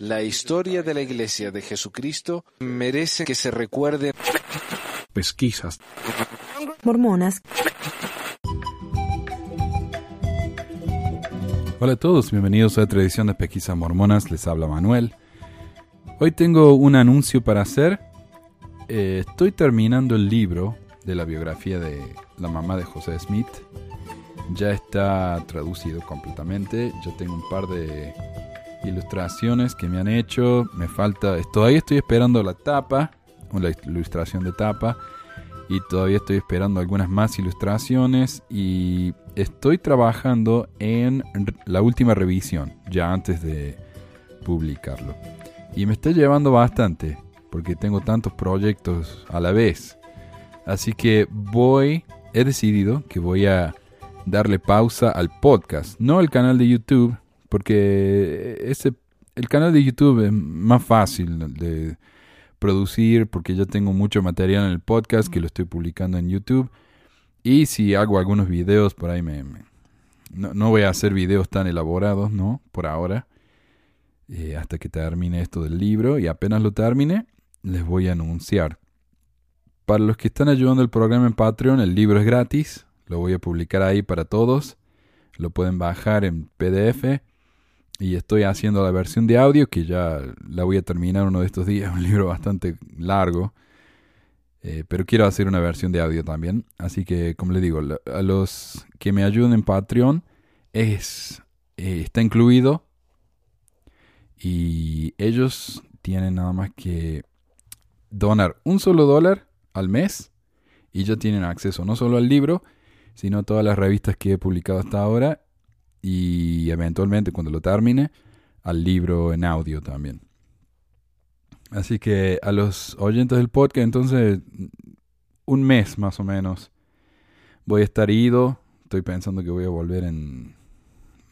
La historia de la Iglesia de Jesucristo merece que se recuerde. Pesquisas. Mormonas. Hola a todos, bienvenidos a otra edición de Pesquisas Mormonas, les habla Manuel. Hoy tengo un anuncio para hacer. Eh, estoy terminando el libro de la biografía de la mamá de José Smith. Ya está traducido completamente. Yo tengo un par de ilustraciones que me han hecho. Me falta, todavía estoy esperando la tapa, la ilustración de tapa. Y todavía estoy esperando algunas más ilustraciones. Y estoy trabajando en la última revisión, ya antes de publicarlo. Y me está llevando bastante, porque tengo tantos proyectos a la vez. Así que voy, he decidido que voy a darle pausa al podcast, no al canal de YouTube, porque ese, el canal de YouTube es más fácil de producir porque ya tengo mucho material en el podcast que lo estoy publicando en YouTube. Y si hago algunos videos por ahí, me, no, no, voy a hacer videos tan elaborados, ¿no? Por ahora. Eh, hasta que termine esto del libro. Y apenas lo termine, les voy a anunciar. Para los que están ayudando el programa en Patreon, el libro es gratis. Lo voy a publicar ahí para todos. Lo pueden bajar en PDF. Y estoy haciendo la versión de audio que ya la voy a terminar uno de estos días. Un libro bastante largo. Eh, pero quiero hacer una versión de audio también. Así que, como les digo, a los que me ayuden en Patreon, es, eh, está incluido. Y ellos tienen nada más que donar un solo dólar al mes. Y ya tienen acceso no solo al libro, sino a todas las revistas que he publicado hasta ahora y eventualmente cuando lo termine al libro en audio también. Así que a los oyentes del podcast, entonces un mes más o menos voy a estar ido. Estoy pensando que voy a volver en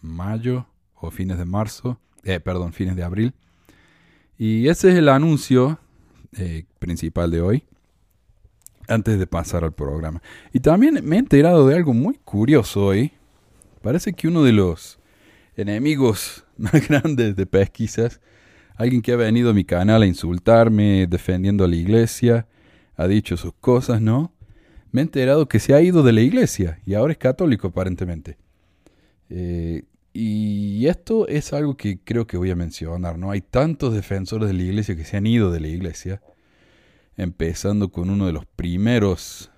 mayo o fines de marzo, eh, perdón, fines de abril. Y ese es el anuncio eh, principal de hoy antes de pasar al programa. Y también me he enterado de algo muy curioso hoy. Parece que uno de los enemigos más grandes de pesquisas, alguien que ha venido a mi canal a insultarme defendiendo a la iglesia, ha dicho sus cosas, ¿no? Me he enterado que se ha ido de la iglesia y ahora es católico aparentemente. Eh, y esto es algo que creo que voy a mencionar, ¿no? Hay tantos defensores de la iglesia que se han ido de la iglesia empezando con uno de los primeros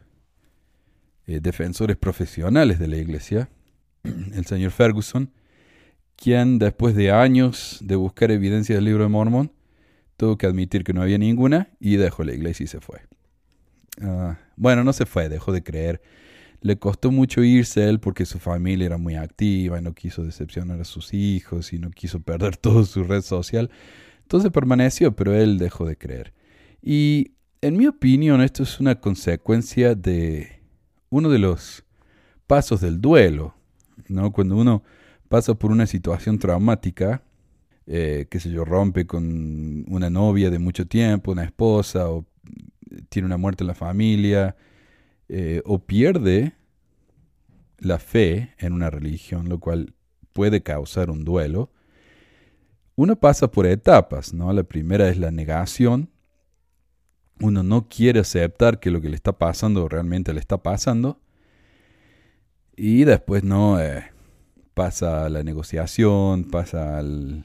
eh, defensores profesionales de la iglesia, el señor Ferguson, quien después de años de buscar evidencia del libro de Mormón, tuvo que admitir que no había ninguna y dejó la iglesia y se fue. Ah, bueno, no se fue, dejó de creer. Le costó mucho irse él porque su familia era muy activa y no quiso decepcionar a sus hijos y no quiso perder toda su red social. Entonces permaneció, pero él dejó de creer. Y en mi opinión, esto es una consecuencia de uno de los pasos del duelo, ¿no? Cuando uno pasa por una situación traumática, eh, qué sé yo, rompe con una novia de mucho tiempo, una esposa, o tiene una muerte en la familia, eh, o pierde la fe en una religión, lo cual puede causar un duelo, uno pasa por etapas, ¿no? La primera es la negación, uno no quiere aceptar que lo que le está pasando realmente le está pasando. Y después no eh, pasa la negociación, pasa al...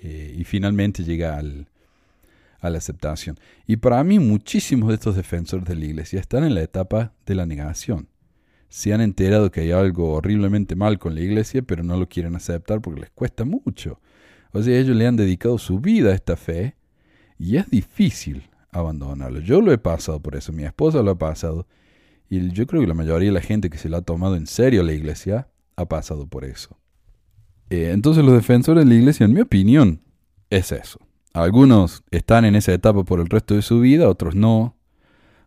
Eh, y finalmente llega al, a la aceptación. Y para mí muchísimos de estos defensores de la iglesia están en la etapa de la negación. Se han enterado que hay algo horriblemente mal con la iglesia, pero no lo quieren aceptar porque les cuesta mucho. O sea, ellos le han dedicado su vida a esta fe y es difícil abandonarlo. Yo lo he pasado por eso, mi esposa lo ha pasado. Y yo creo que la mayoría de la gente que se la ha tomado en serio la iglesia ha pasado por eso. Eh, entonces los defensores de la iglesia, en mi opinión, es eso. Algunos están en esa etapa por el resto de su vida, otros no.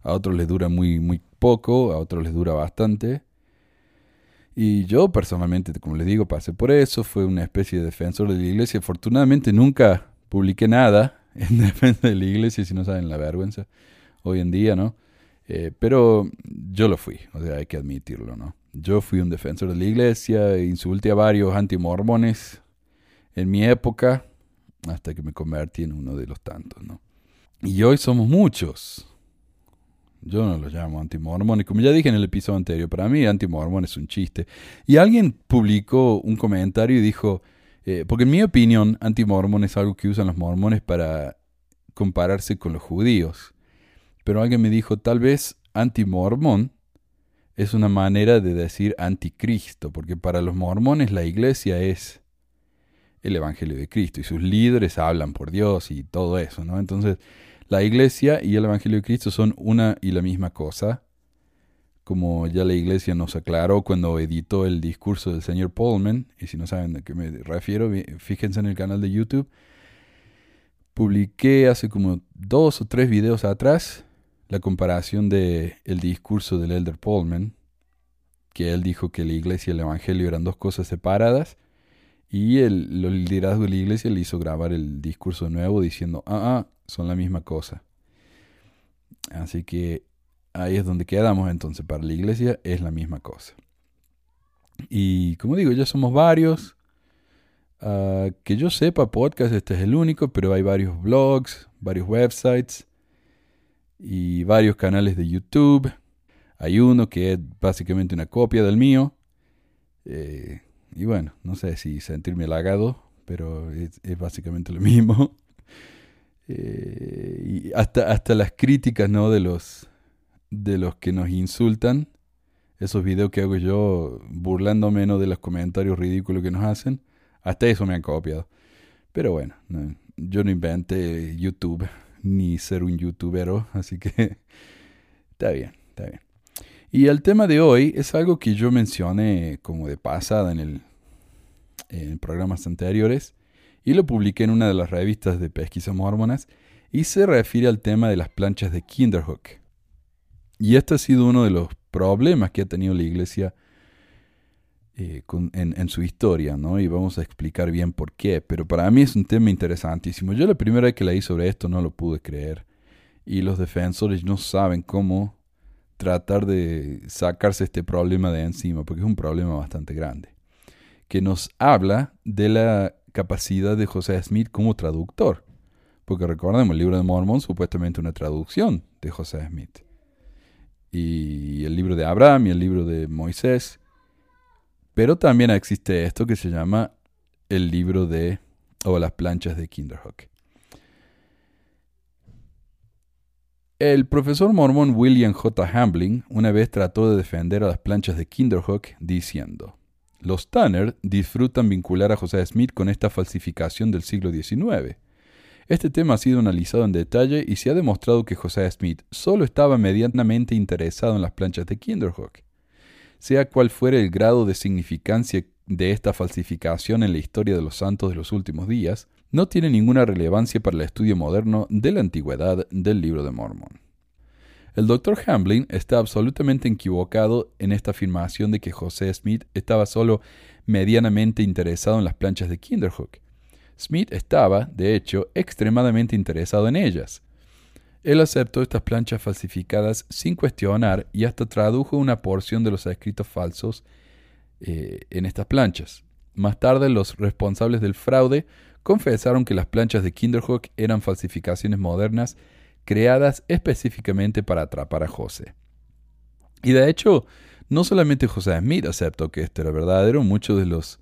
A otros les dura muy, muy poco, a otros les dura bastante. Y yo personalmente, como les digo, pasé por eso, fue una especie de defensor de la iglesia. Afortunadamente nunca publiqué nada en defensa de la iglesia, si no saben la vergüenza, hoy en día, ¿no? Eh, pero yo lo fui, o sea, hay que admitirlo, ¿no? Yo fui un defensor de la iglesia, insulté a varios antimormones en mi época, hasta que me convertí en uno de los tantos, ¿no? Y hoy somos muchos. Yo no los llamo antimormón. Y como ya dije en el episodio anterior, para mí antimormón es un chiste. Y alguien publicó un comentario y dijo, eh, porque en mi opinión, antimormón es algo que usan los mormones para compararse con los judíos. Pero alguien me dijo, tal vez antimormón es una manera de decir anticristo, porque para los mormones la iglesia es el Evangelio de Cristo y sus líderes hablan por Dios y todo eso, ¿no? Entonces, la iglesia y el Evangelio de Cristo son una y la misma cosa, como ya la iglesia nos aclaró cuando editó el discurso del señor Pullman, y si no saben a qué me refiero, fíjense en el canal de YouTube, publiqué hace como dos o tres videos atrás la comparación de el discurso del elder Pullman, que él dijo que la iglesia y el evangelio eran dos cosas separadas, y el, liderazgo de la iglesia le hizo grabar el discurso nuevo diciendo, ah, ah, son la misma cosa. Así que ahí es donde quedamos entonces, para la iglesia es la misma cosa. Y como digo, ya somos varios. Ah, que yo sepa, podcast este es el único, pero hay varios blogs, varios websites y varios canales de YouTube. Hay uno que es básicamente una copia del mío. Eh, y bueno, no sé si sentirme halagado, pero es, básicamente lo mismo. Eh, y hasta, hasta las críticas ¿no? de, los, de los que nos insultan. Esos videos que hago yo burlándome ¿no? de los comentarios ridículos que nos hacen. Hasta eso me han copiado. Pero bueno, yo no inventé YouTube ni ser un youtubero, así que está bien, está bien. Y el tema de hoy es algo que yo mencioné como de pasada en, el, programas anteriores y lo publiqué en una de las revistas de pesquisa mormonas y se refiere al tema de las planchas de Kinderhook. Y este ha sido uno de los problemas que ha tenido la iglesia eh, en, su historia, ¿no? Y vamos a explicar bien por qué. Pero para mí es un tema interesantísimo. Yo la primera vez que leí sobre esto no lo pude creer. Y los defensores no saben cómo tratar de sacarse este problema de encima, porque es un problema bastante grande. Que nos habla de la capacidad de José Smith como traductor. Porque recordemos, el libro de Mormon supuestamente una traducción de José Smith. Y el libro de Abraham y el libro de Moisés pero también existe esto que se llama el libro de o las planchas de Kinderhook. El profesor mormón William J. Hambling una vez trató de defender a las planchas de Kinderhook diciendo, los Tanner disfrutan vincular a José Smith con esta falsificación del siglo XIX. Este tema ha sido analizado en detalle y se ha demostrado que José Smith solo estaba medianamente interesado en las planchas de Kinderhook sea cual fuere el grado de significancia de esta falsificación en la historia de los santos de los últimos días, no tiene ninguna relevancia para el estudio moderno de la antigüedad del libro de Mormon. El Dr. Hamblin está absolutamente equivocado en esta afirmación de que José Smith estaba solo medianamente interesado en las planchas de Kinderhook. Smith estaba, de hecho, extremadamente interesado en ellas. Él aceptó estas planchas falsificadas sin cuestionar y hasta tradujo una porción de los escritos falsos eh, en estas planchas. Más tarde, los responsables del fraude confesaron que las planchas de Kinderhook eran falsificaciones modernas creadas específicamente para atrapar a José. Y de hecho, no solamente José Smith aceptó que esto era verdadero, muchos de los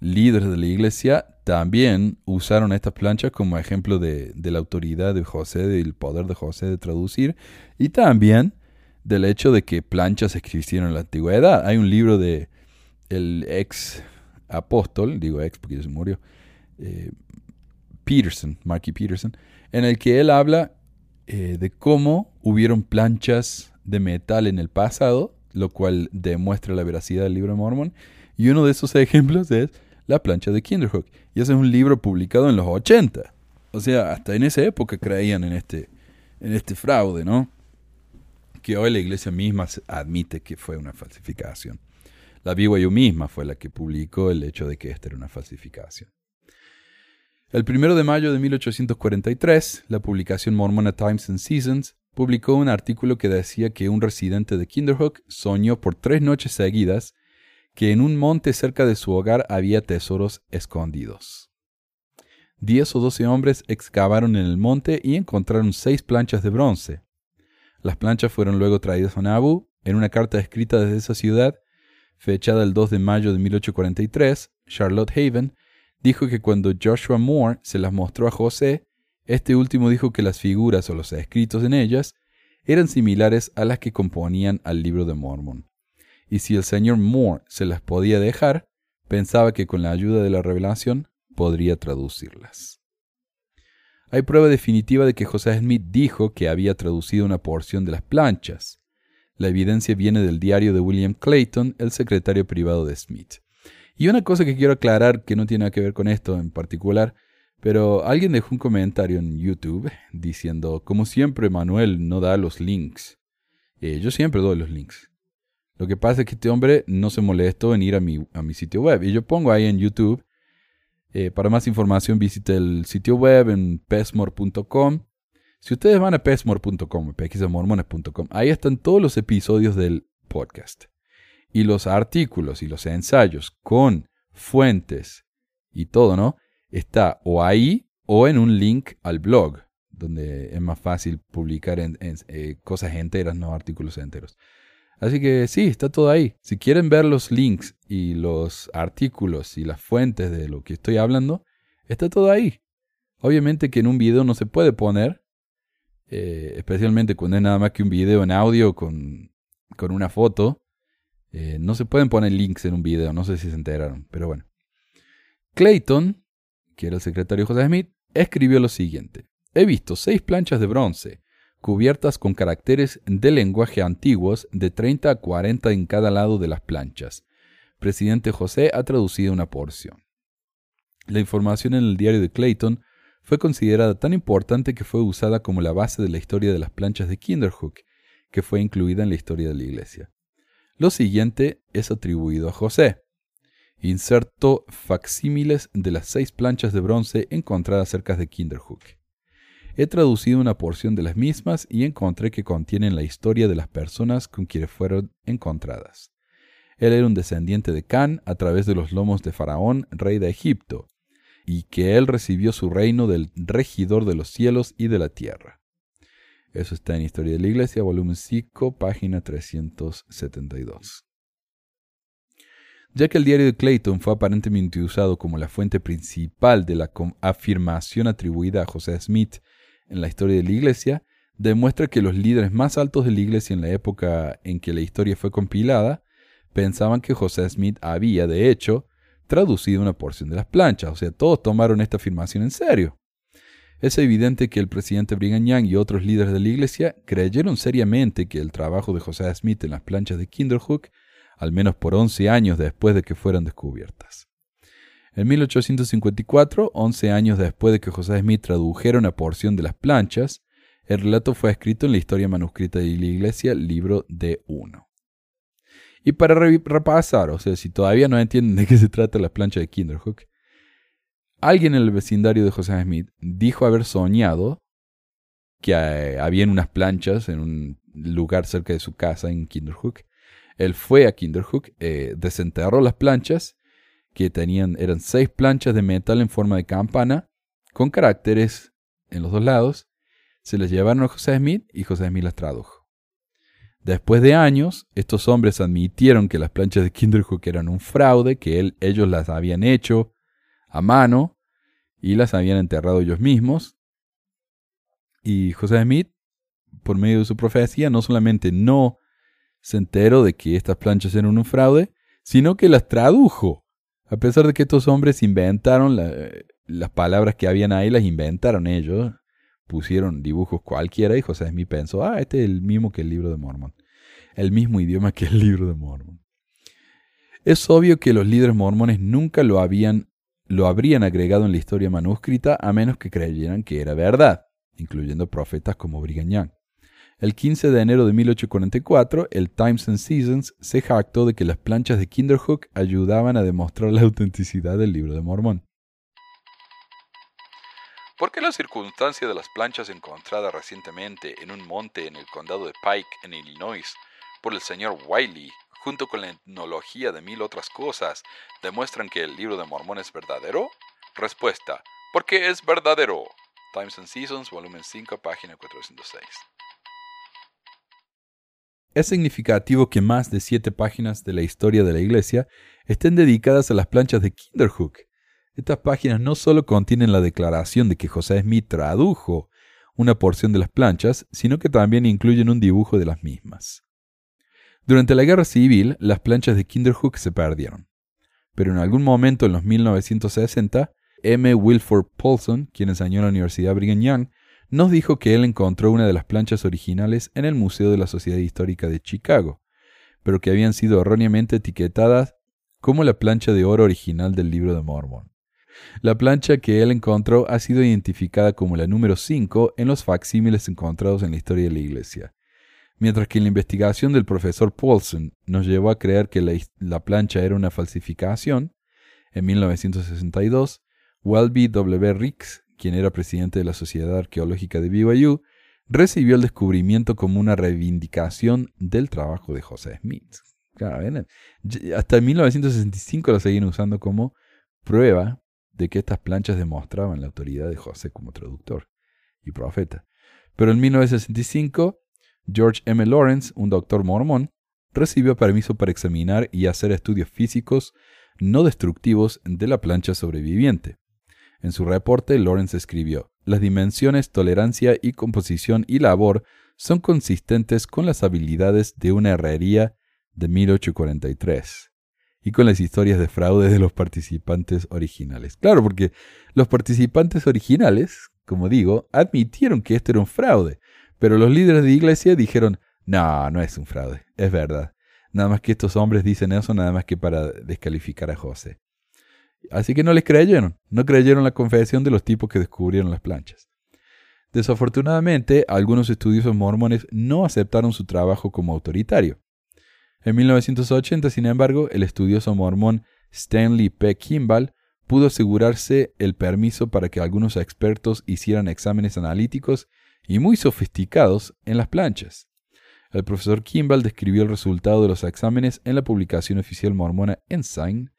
líderes de la iglesia también usaron estas planchas como ejemplo de, la autoridad de José, del poder de José de traducir, y también del hecho de que planchas existieron en la antigüedad. Hay un libro de el ex apóstol, digo ex porque ya se murió, eh, Peterson, Marky Peterson, en el que él habla eh, de cómo hubieron planchas de metal en el pasado, lo cual demuestra la veracidad del libro de Mormon. Y uno de esos ejemplos es la plancha de Kinderhook. Y ese es un libro publicado en los 80. O sea, hasta en esa época creían en este, en este fraude, ¿no? Que hoy la iglesia misma admite que fue una falsificación. La BYU misma fue la que publicó el hecho de que esta era una falsificación. El primero de mayo de 1843, la publicación Mormona Times and Seasons publicó un artículo que decía que un residente de Kinderhook soñó por tres noches seguidas que en un monte cerca de su hogar había tesoros escondidos. diez o doce hombres excavaron en el monte y encontraron seis planchas de bronce. Las planchas fueron luego traídas a Nabu. En una carta escrita desde esa ciudad, fechada el 2 de mayo de 1843, Charlotte Haven dijo que cuando Joshua Moore se las mostró a José, este último dijo que las figuras o los escritos en ellas eran similares a las que componían al libro de Mormon. Y si el señor Moore se las podía dejar, pensaba que con la ayuda de la revelación podría traducirlas. Hay prueba definitiva de que José Smith dijo que había traducido una porción de las planchas. La evidencia viene del diario de William Clayton, el secretario privado de Smith. Y una cosa que quiero aclarar que no tiene nada que ver con esto en particular, pero alguien dejó un comentario en YouTube diciendo, como siempre Manuel no da los links. Eh, yo siempre doy los links. Lo que pasa es que este hombre no se molestó en ir a mi, a mi sitio web. Y yo pongo ahí en YouTube. Eh, para más información visite el sitio web en pesmore.com. Si ustedes van a pesmore.com, pesquisamormones.com, ahí están todos los episodios del podcast y los artículos y los ensayos con fuentes y todo, ¿no? Está o ahí o en un link al blog, donde es más fácil publicar eh, cosas enteras, no artículos enteros. Así que sí, está todo ahí. Si quieren ver los links y los artículos y las fuentes de lo que estoy hablando, está todo ahí. Obviamente que en un video no se puede poner, eh, especialmente cuando es nada más que un video en audio con, con una foto, eh, no se pueden poner links en un video, no sé si se enteraron, pero bueno. Clayton, que era el secretario José Smith, escribió lo siguiente. He visto seis planchas de bronce, cubiertas con caracteres de lenguaje antiguos de 30 a 40 en cada lado de las planchas. Presidente José ha traducido una porción. La información en el diario de Clayton fue considerada tan importante que fue usada como la base de la historia de las planchas de Kinderhook, que fue incluida en la historia de la Iglesia. Lo siguiente es atribuido a José. Inserto facsímiles de las seis planchas de bronce encontradas cerca de Kinderhook. He traducido una porción de las mismas y encontré que contienen la historia de las personas con quienes fueron encontradas. Él era un descendiente de Can a través de los lomos de Faraón, rey de Egipto, y que él recibió su reino del regidor de los cielos y de la tierra. Eso está en Historia de la Iglesia, volumen 5, página 372. Ya que el diario de Clayton fue aparentemente usado como la fuente principal de la afirmación atribuida a José Smith en la historia de la Iglesia, demuestra que los líderes más altos de la Iglesia en la época en que la historia fue compilada pensaban que José Smith había, de hecho, traducido una porción de las planchas, o sea, todos tomaron esta afirmación en serio. Es evidente que el presidente Brigham Young y otros líderes de la Iglesia creyeron seriamente que el trabajo de José Smith en las planchas de Kinderhook, al menos por 11 años después de que fueran descubiertas. En 1854, 11 años después de que José Smith tradujera una porción de las planchas, el relato fue escrito en la historia manuscrita de la Iglesia, libro de 1. Y para repasar, o sea, si todavía no entienden de qué se trata la plancha de Kinderhook, Alguien en el vecindario de José Smith dijo haber soñado que eh, había unas planchas en un lugar cerca de su casa en Kinderhook. Él fue a Kinderhook, eh, desenterró las planchas, que tenían, eran seis planchas de metal en forma de campana, con caracteres en los dos lados. Se las llevaron a José Smith y José Smith las tradujo. Después de años, estos hombres admitieron que las planchas de Kinderhook eran un fraude, que él, ellos las habían hecho a mano y las habían enterrado ellos mismos. Y José Smith, por medio de su profecía, no solamente no se enteró de que estas planchas eran un fraude, sino que las tradujo. A pesar de que estos hombres inventaron las palabras que habían ahí, las inventaron ellos. Pusieron dibujos cualquiera y José Smith pensó, ah, este es el mismo que el libro de Mormon. El mismo idioma que el libro de Mormon. Es obvio que los líderes mormones nunca lo habían lo habrían agregado en la historia manuscrita a menos que creyeran que era verdad, incluyendo profetas como Brigham Young. El 15 de enero de 1844, el Times and Seasons se jactó de que las planchas de Kinderhook ayudaban a demostrar la autenticidad del libro de Mormón. ¿Por qué la circunstancia de las planchas encontradas recientemente en un monte en el condado de Pike, en Illinois, por el señor Wiley, junto con la etnología de mil otras cosas, demuestran que el libro de Mormón es verdadero? Respuesta. porque es verdadero. Times and Seasons, volumen 5, página 406. Es significativo que más de siete páginas de la historia de la Iglesia estén dedicadas a las planchas de Kinderhook. Estas páginas no solo contienen la declaración de que José Smith tradujo una porción de las planchas, sino que también incluyen un dibujo de las mismas. Durante la Guerra Civil, las planchas de Kinderhook se perdieron. Pero en algún momento en los 1960, M. Wilford Paulson, quien enseñó en la Universidad Brigham Young, nos dijo que él encontró una de las planchas originales en el Museo de la Sociedad Histórica de Chicago, pero que habían sido erróneamente etiquetadas como la plancha de oro original del libro de Mormon. La plancha que él encontró ha sido identificada como la número 5 en los facsímiles encontrados en la historia de la Iglesia. Mientras que la investigación del profesor Paulson nos llevó a creer que la, la plancha era una falsificación, en 1962, Welby W. Ricks quien era presidente de la Sociedad Arqueológica de BYU, recibió el descubrimiento como una reivindicación del trabajo de José Smith. hasta 1965 lo seguían usando como prueba de que estas planchas demostraban la autoridad de José como traductor y profeta. Pero en 1965, George M. Lawrence, un doctor mormón, recibió permiso para examinar y hacer estudios físicos no destructivos de la plancha sobreviviente. En su reporte, Lawrence escribió, Las dimensiones, tolerancia y composición y labor son consistentes con las habilidades de una herrería de 1843 y con las historias de fraude de los participantes originales. Claro, porque los participantes originales, como digo, admitieron que esto era un fraude, pero los líderes de iglesia dijeron, no, no es un fraude, es verdad. Nada más que estos hombres dicen eso, nada más que para descalificar a José. Así que no les creyeron, no creyeron la confesión de los tipos que descubrieron las planchas. Desafortunadamente, algunos estudiosos mormones no aceptaron su trabajo como autoritario. En 1980, sin embargo, el estudioso mormón Stanley P. Kimball pudo asegurarse el permiso para que algunos expertos hicieran exámenes analíticos y muy sofisticados en las planchas. El profesor Kimball describió el resultado de los exámenes en la publicación oficial mormona Ensign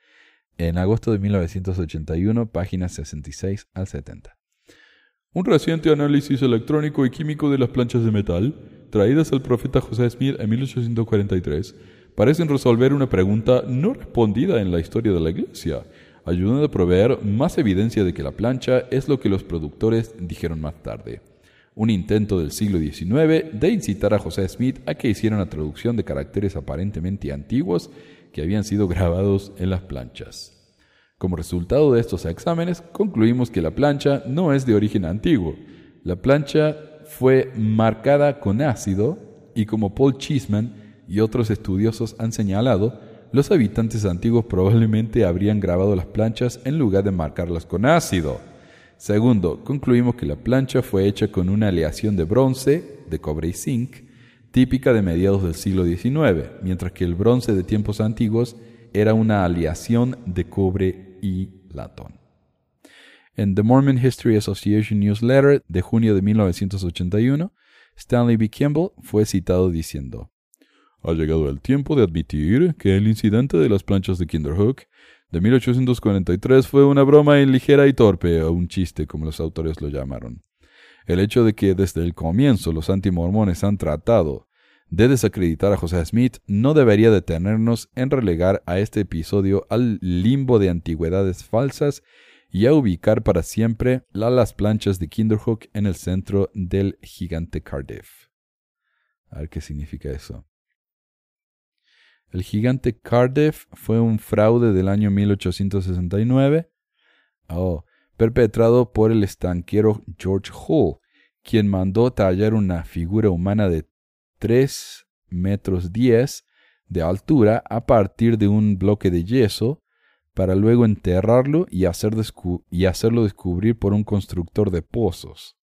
en agosto de 1981, páginas 66 al 70. Un reciente análisis electrónico y químico de las planchas de metal, traídas al profeta José Smith en 1843, parecen resolver una pregunta no respondida en la historia de la Iglesia, ayudando a proveer más evidencia de que la plancha es lo que los productores dijeron más tarde. Un intento del siglo XIX de incitar a José Smith a que hiciera una traducción de caracteres aparentemente antiguos que habían sido grabados en las planchas. Como resultado de estos exámenes, concluimos que la plancha no es de origen antiguo. La plancha fue marcada con ácido y como Paul Cheeseman y otros estudiosos han señalado, los habitantes antiguos probablemente habrían grabado las planchas en lugar de marcarlas con ácido. Segundo, concluimos que la plancha fue hecha con una aleación de bronce, de cobre y zinc, típica de mediados del siglo XIX, mientras que el bronce de tiempos antiguos era una aleación de cobre y latón. En The Mormon History Association Newsletter de junio de 1981, Stanley B. Kimball fue citado diciendo, Ha llegado el tiempo de admitir que el incidente de las planchas de Kinderhook de 1843 fue una broma ligera y torpe o un chiste, como los autores lo llamaron. El hecho de que desde el comienzo los antimormones han tratado de desacreditar a José Smith no debería detenernos en relegar a este episodio al limbo de antigüedades falsas y a ubicar para siempre las planchas de Kinderhook en el centro del gigante Cardiff. A ver qué significa eso. El gigante Cardiff fue un fraude del año 1869. Oh, perpetrado por el estanquero George Hull, quien mandó tallar una figura humana de 3 metros 10 de altura a partir de un bloque de yeso para luego enterrarlo y, y hacerlo descubrir por un constructor de pozos.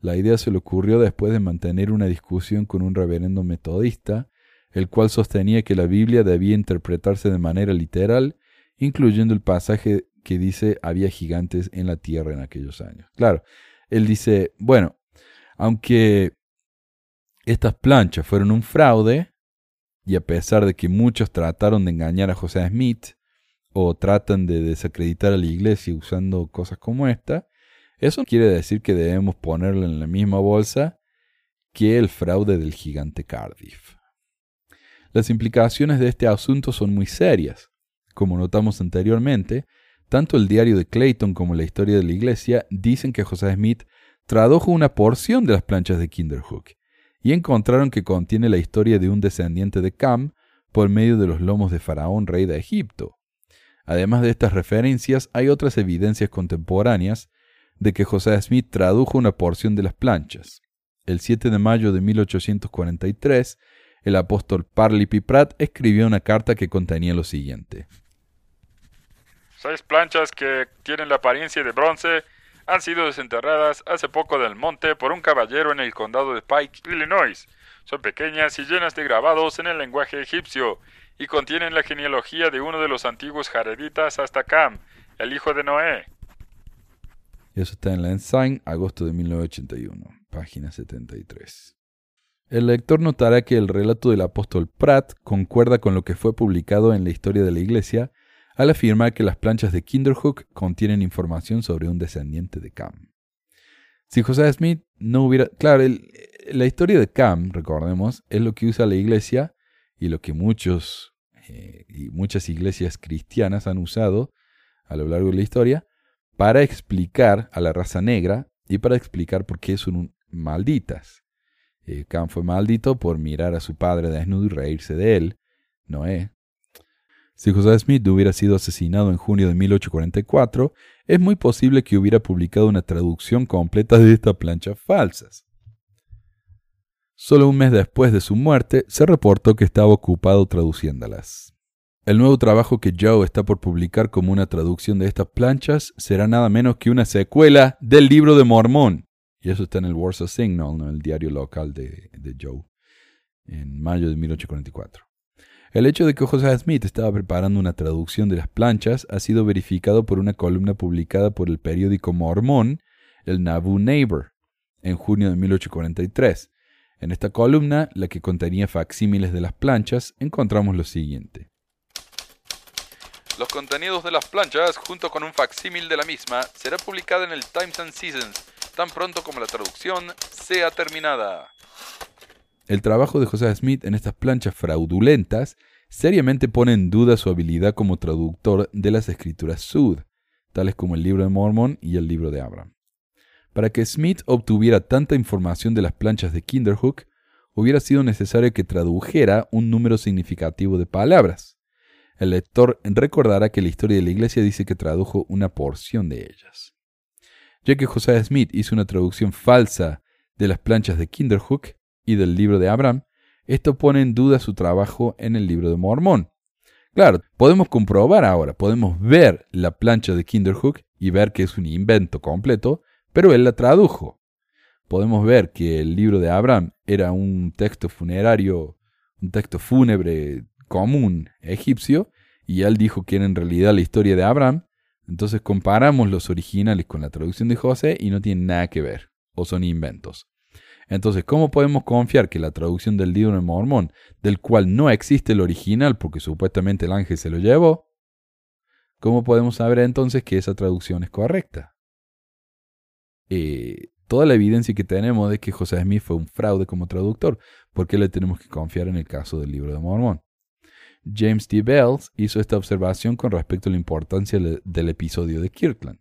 La idea se le ocurrió después de mantener una discusión con un reverendo metodista, el cual sostenía que la Biblia debía interpretarse de manera literal, incluyendo el pasaje que dice había gigantes en la tierra en aquellos años. Claro, él dice, bueno, aunque estas planchas fueron un fraude, y a pesar de que muchos trataron de engañar a José Smith, o tratan de desacreditar a la iglesia usando cosas como esta, eso quiere decir que debemos ponerlo en la misma bolsa que el fraude del gigante Cardiff. Las implicaciones de este asunto son muy serias. Como notamos anteriormente, tanto el diario de Clayton como la historia de la iglesia dicen que José Smith tradujo una porción de las planchas de Kinderhook y encontraron que contiene la historia de un descendiente de Cam por medio de los lomos de Faraón, rey de Egipto. Además de estas referencias, hay otras evidencias contemporáneas de que José Smith tradujo una porción de las planchas. El 7 de mayo de 1843, el apóstol Parley P. Pratt escribió una carta que contenía lo siguiente. Seis planchas que tienen la apariencia de bronce han sido desenterradas hace poco del monte por un caballero en el condado de Pike, Illinois. Son pequeñas y llenas de grabados en el lenguaje egipcio y contienen la genealogía de uno de los antiguos jareditas hasta Cam, el hijo de Noé. Eso está en la Ensign, agosto de 1981, página 73. El lector notará que el relato del apóstol Pratt concuerda con lo que fue publicado en la historia de la Iglesia al afirmar que las planchas de Kinderhook contienen información sobre un descendiente de Cam. Si José Smith no hubiera... Claro, la historia de Cam, recordemos, es lo que usa la iglesia y lo que muchos eh, y muchas iglesias cristianas han usado a lo largo de la historia para explicar a la raza negra y para explicar por qué son malditas. Eh, Cam fue maldito por mirar a su padre desnudo y reírse de él, Noé, si José Smith hubiera sido asesinado en junio de 1844, es muy posible que hubiera publicado una traducción completa de estas planchas falsas. Solo un mes después de su muerte, se reportó que estaba ocupado traduciéndolas. El nuevo trabajo que Joe está por publicar como una traducción de estas planchas será nada menos que una secuela del libro de Mormón. Y eso está en el Warsaw Signal, ¿no? el diario local de, de Joe, en mayo de 1844. El hecho de que José Smith estaba preparando una traducción de las planchas ha sido verificado por una columna publicada por el periódico mormón, el Nauvoo Neighbor, en junio de 1843. En esta columna, la que contenía facsímiles de las planchas, encontramos lo siguiente. Los contenidos de las planchas, junto con un facsímil de la misma, será publicada en el Times and Seasons tan pronto como la traducción sea terminada. El trabajo de José Smith en estas planchas fraudulentas seriamente pone en duda su habilidad como traductor de las escrituras Sud, tales como el libro de Mormon y el libro de Abraham. Para que Smith obtuviera tanta información de las planchas de Kinderhook, hubiera sido necesario que tradujera un número significativo de palabras. El lector recordará que la historia de la iglesia dice que tradujo una porción de ellas. Ya que José Smith hizo una traducción falsa de las planchas de Kinderhook, y del libro de Abraham, esto pone en duda su trabajo en el libro de Mormón. Claro, podemos comprobar ahora, podemos ver la plancha de Kinderhook y ver que es un invento completo, pero él la tradujo. Podemos ver que el libro de Abraham era un texto funerario, un texto fúnebre común egipcio, y él dijo que era en realidad la historia de Abraham. Entonces comparamos los originales con la traducción de José y no tienen nada que ver, o son inventos. Entonces, ¿cómo podemos confiar que la traducción del libro de Mormón, del cual no existe el original porque supuestamente el ángel se lo llevó, ¿cómo podemos saber entonces que esa traducción es correcta? Eh, toda la evidencia que tenemos de que José Smith fue un fraude como traductor, ¿por qué le tenemos que confiar en el caso del libro de Mormón? James T. Bells hizo esta observación con respecto a la importancia del episodio de Kirkland.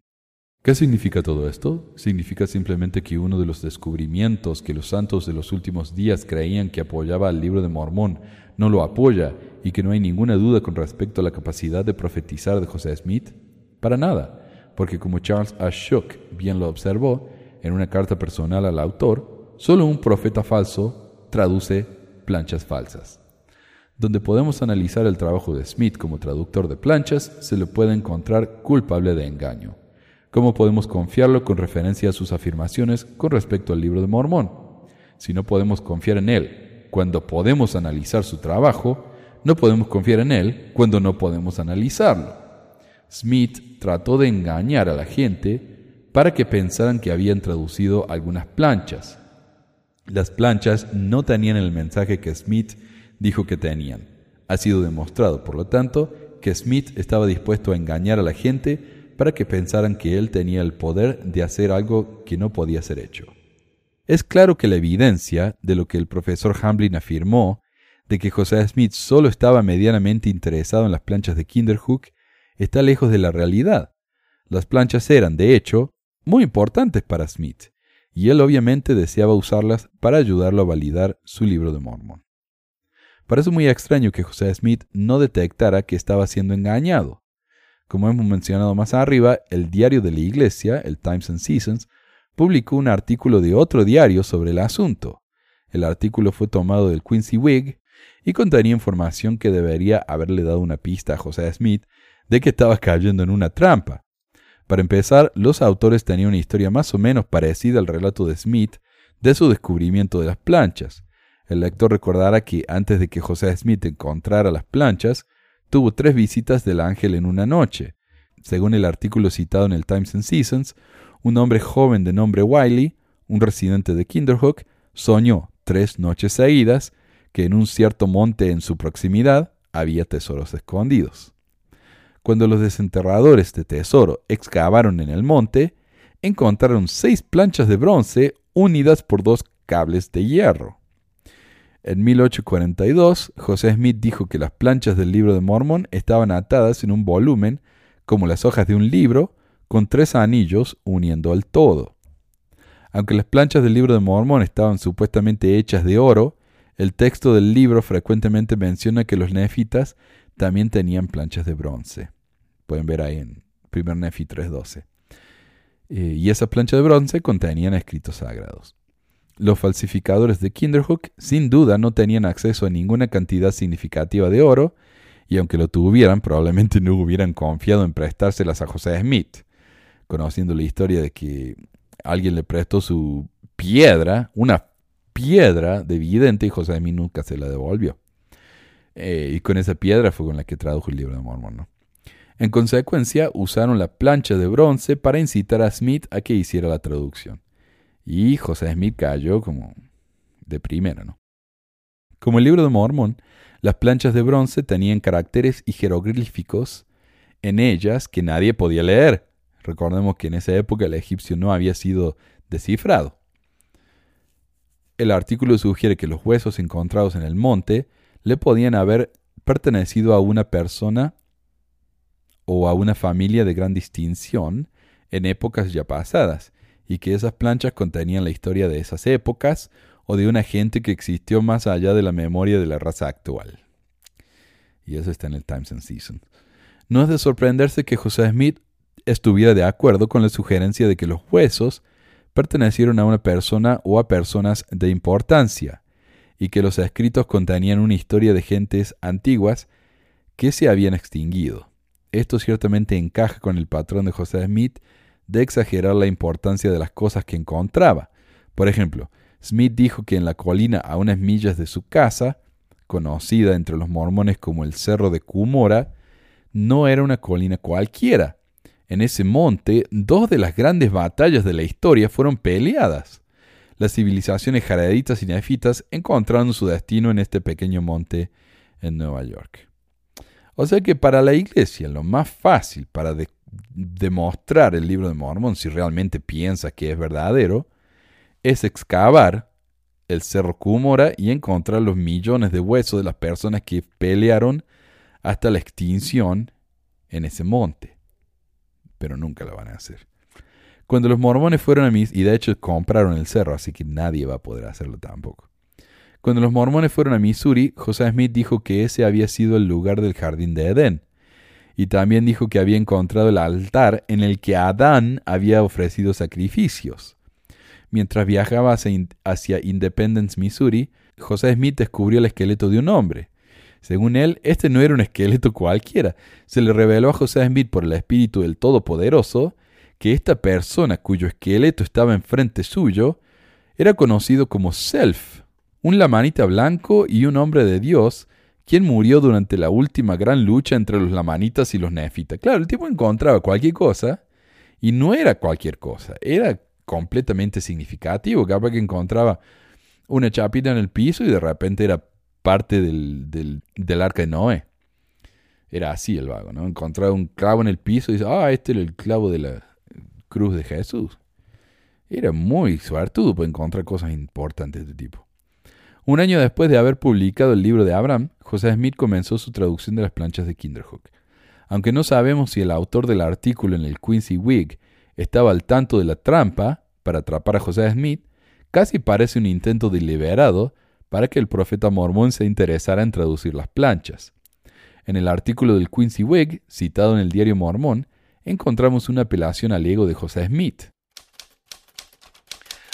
¿Qué significa todo esto? Significa simplemente que uno de los descubrimientos que los santos de los últimos días creían que apoyaba al libro de Mormón no lo apoya y que no hay ninguna duda con respecto a la capacidad de profetizar de José Smith? Para nada, porque como Charles Ashok bien lo observó en una carta personal al autor, solo un profeta falso traduce planchas falsas. Donde podemos analizar el trabajo de Smith como traductor de planchas, se le puede encontrar culpable de engaño. ¿Cómo podemos confiarlo con referencia a sus afirmaciones con respecto al libro de Mormón? Si no podemos confiar en él cuando podemos analizar su trabajo, no podemos confiar en él cuando no podemos analizarlo. Smith trató de engañar a la gente para que pensaran que habían traducido algunas planchas. Las planchas no tenían el mensaje que Smith dijo que tenían. Ha sido demostrado, por lo tanto, que Smith estaba dispuesto a engañar a la gente para que pensaran que él tenía el poder de hacer algo que no podía ser hecho. Es claro que la evidencia de lo que el profesor Hamlin afirmó, de que José Smith solo estaba medianamente interesado en las planchas de Kinderhook, está lejos de la realidad. Las planchas eran, de hecho, muy importantes para Smith, y él obviamente deseaba usarlas para ayudarlo a validar su libro de Mormon. Parece muy extraño que José Smith no detectara que estaba siendo engañado. Como hemos mencionado más arriba, el diario de la iglesia, el Times and Seasons, publicó un artículo de otro diario sobre el asunto. El artículo fue tomado del Quincy Whig y contenía información que debería haberle dado una pista a José Smith de que estaba cayendo en una trampa. Para empezar, los autores tenían una historia más o menos parecida al relato de Smith de su descubrimiento de las planchas. El lector recordará que antes de que José Smith encontrara las planchas, tuvo tres visitas del ángel en una noche. Según el artículo citado en el Times and Seasons, un hombre joven de nombre Wiley, un residente de Kinderhook, soñó tres noches seguidas que en un cierto monte en su proximidad había tesoros escondidos. Cuando los desenterradores de tesoro excavaron en el monte, encontraron seis planchas de bronce unidas por dos cables de hierro. En 1842, José Smith dijo que las planchas del libro de Mormón estaban atadas en un volumen, como las hojas de un libro, con tres anillos uniendo al todo. Aunque las planchas del libro de Mormón estaban supuestamente hechas de oro, el texto del libro frecuentemente menciona que los nefitas también tenían planchas de bronce. Pueden ver ahí en 1 Nefi 3.12. Eh, y esas planchas de bronce contenían escritos sagrados. Los falsificadores de Kinderhook sin duda no tenían acceso a ninguna cantidad significativa de oro, y aunque lo tuvieran, probablemente no hubieran confiado en prestárselas a José Smith conociendo la historia de que alguien le prestó su piedra, una piedra de vidente y José mí nunca se la devolvió. Eh, y con esa piedra fue con la que tradujo el libro de Mormon. En consecuencia, usaron la plancha de bronce para incitar a Smith a que hiciera la traducción. Y José Smith cayó como de primera, ¿no? Como el libro de Mormon, las planchas de bronce tenían caracteres y jeroglíficos en ellas que nadie podía leer, Recordemos que en esa época el egipcio no había sido descifrado. El artículo sugiere que los huesos encontrados en el monte le podían haber pertenecido a una persona o a una familia de gran distinción en épocas ya pasadas, y que esas planchas contenían la historia de esas épocas o de una gente que existió más allá de la memoria de la raza actual. Y eso está en el Times and Season. No es de sorprenderse que José Smith estuviera de acuerdo con la sugerencia de que los huesos pertenecieron a una persona o a personas de importancia, y que los escritos contenían una historia de gentes antiguas que se habían extinguido. Esto ciertamente encaja con el patrón de José Smith de exagerar la importancia de las cosas que encontraba. Por ejemplo, Smith dijo que en la colina a unas millas de su casa, conocida entre los mormones como el Cerro de Cumora, no era una colina cualquiera, en ese monte, dos de las grandes batallas de la historia fueron peleadas. Las civilizaciones jareditas y nefitas encontraron su destino en este pequeño monte en Nueva York. O sea que para la iglesia lo más fácil para demostrar el libro de Mormón, si realmente piensa que es verdadero, es excavar el cerro Cúmora y encontrar los millones de huesos de las personas que pelearon hasta la extinción en ese monte pero nunca lo van a hacer. Cuando los mormones fueron a Missouri, y de hecho compraron el cerro, así que nadie va a poder hacerlo tampoco. Cuando los mormones fueron a Missouri, José Smith dijo que ese había sido el lugar del jardín de Edén. Y también dijo que había encontrado el altar en el que Adán había ofrecido sacrificios. Mientras viajaba hacia Independence, Missouri, José Smith descubrió el esqueleto de un hombre. Según él, este no era un esqueleto cualquiera. Se le reveló a José Smith por el Espíritu del Todopoderoso que esta persona cuyo esqueleto estaba enfrente suyo era conocido como Self, un lamanita blanco y un hombre de Dios, quien murió durante la última gran lucha entre los lamanitas y los nefitas. Claro, el tipo encontraba cualquier cosa y no era cualquier cosa, era completamente significativo. Capaz que encontraba una chapita en el piso y de repente era parte del, del, arca de Noé. Era así el vago, ¿no? Encontraba un clavo en el piso y dice, ah, este era el clavo de la cruz de Jesús. Era muy suertudo para encontrar cosas importantes de este tipo. Un año después de haber publicado el libro de Abraham, José Smith comenzó su traducción de las planchas de Kinderhook. Aunque no sabemos si el autor del artículo en el Quincy Whig estaba al tanto de la trampa para atrapar a José Smith, casi parece un intento deliberado para que el profeta mormón se interesara en traducir las planchas. En el artículo del Quincy Whig, citado en el diario Mormón, encontramos una apelación al ego de José Smith.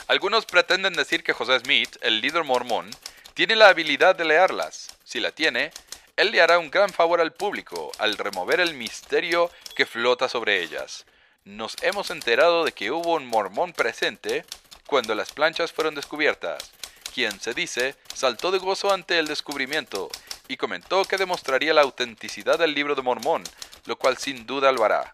Algunos pretenden decir que José Smith, el líder mormón, tiene la habilidad de leerlas. Si la tiene, él le hará un gran favor al público al remover el misterio que flota sobre ellas. Nos hemos enterado de que hubo un mormón presente cuando las planchas fueron descubiertas, quien se dice saltó de gozo ante el descubrimiento y comentó que demostraría la autenticidad del libro de Mormón, lo cual sin duda lo hará.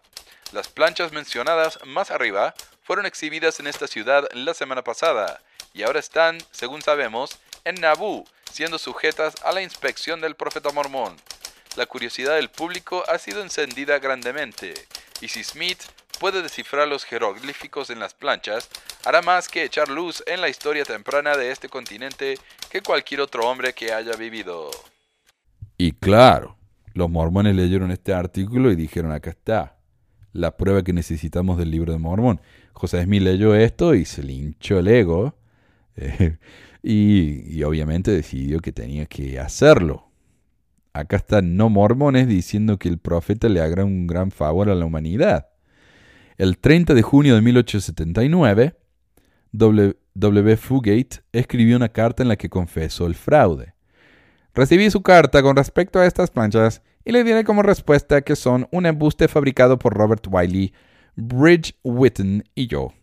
Las planchas mencionadas más arriba fueron exhibidas en esta ciudad la semana pasada y ahora están, según sabemos, en Nabú, siendo sujetas a la inspección del profeta mormón. La curiosidad del público ha sido encendida grandemente, y si Smith puede descifrar los jeroglíficos en las planchas, hará más que echar luz en la historia temprana de este continente que cualquier otro hombre que haya vivido. Y claro, los mormones leyeron este artículo y dijeron acá está, la prueba que necesitamos del libro de Mormón. José Smith leyó esto y se le hinchó el ego. Eh, y, obviamente decidió que tenía que hacerlo. Acá están no mormones diciendo que el profeta le haga un gran favor a la humanidad. El 30 de junio de 1879, W. w. Fugate escribió una carta en la que confesó el fraude. Recibí su carta con respecto a estas planchas y le diré como respuesta que son un embuste fabricado por Robert Wiley Bridge Witten y yo.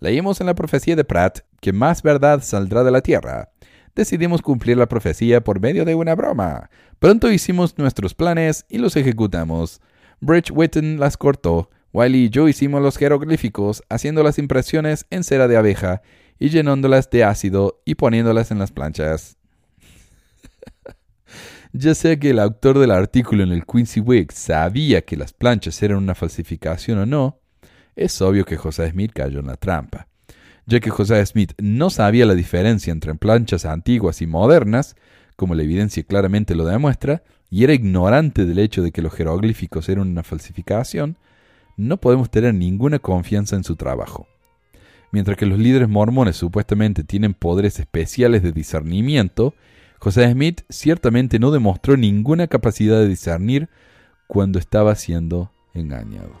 Leímos en la profecía de Pratt que más verdad saldrá de la tierra. Decidimos cumplir la profecía por medio de una broma. Pronto hicimos nuestros planes y los ejecutamos. Bridge Witten las cortó. Wiley y yo hicimos los jeroglíficos, haciendo las impresiones en cera de abeja y llenándolas de ácido y poniéndolas en las planchas. Ya sea que el autor del artículo en el Quincy Week sabía que las planchas eran una falsificación o no, es obvio que José Smith cayó en la trampa. Ya que José Smith no sabía la diferencia entre planchas antiguas y modernas, como la evidencia claramente lo demuestra, y era ignorante del hecho de que los jeroglíficos eran una falsificación, no podemos tener ninguna confianza en su trabajo. Mientras que los líderes mormones supuestamente tienen poderes especiales de discernimiento, José Smith ciertamente no demostró ninguna capacidad de discernir cuando estaba siendo engañado.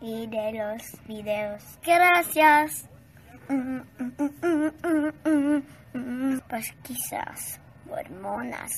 y de los videos. Gracias. Pues quizás hormonas.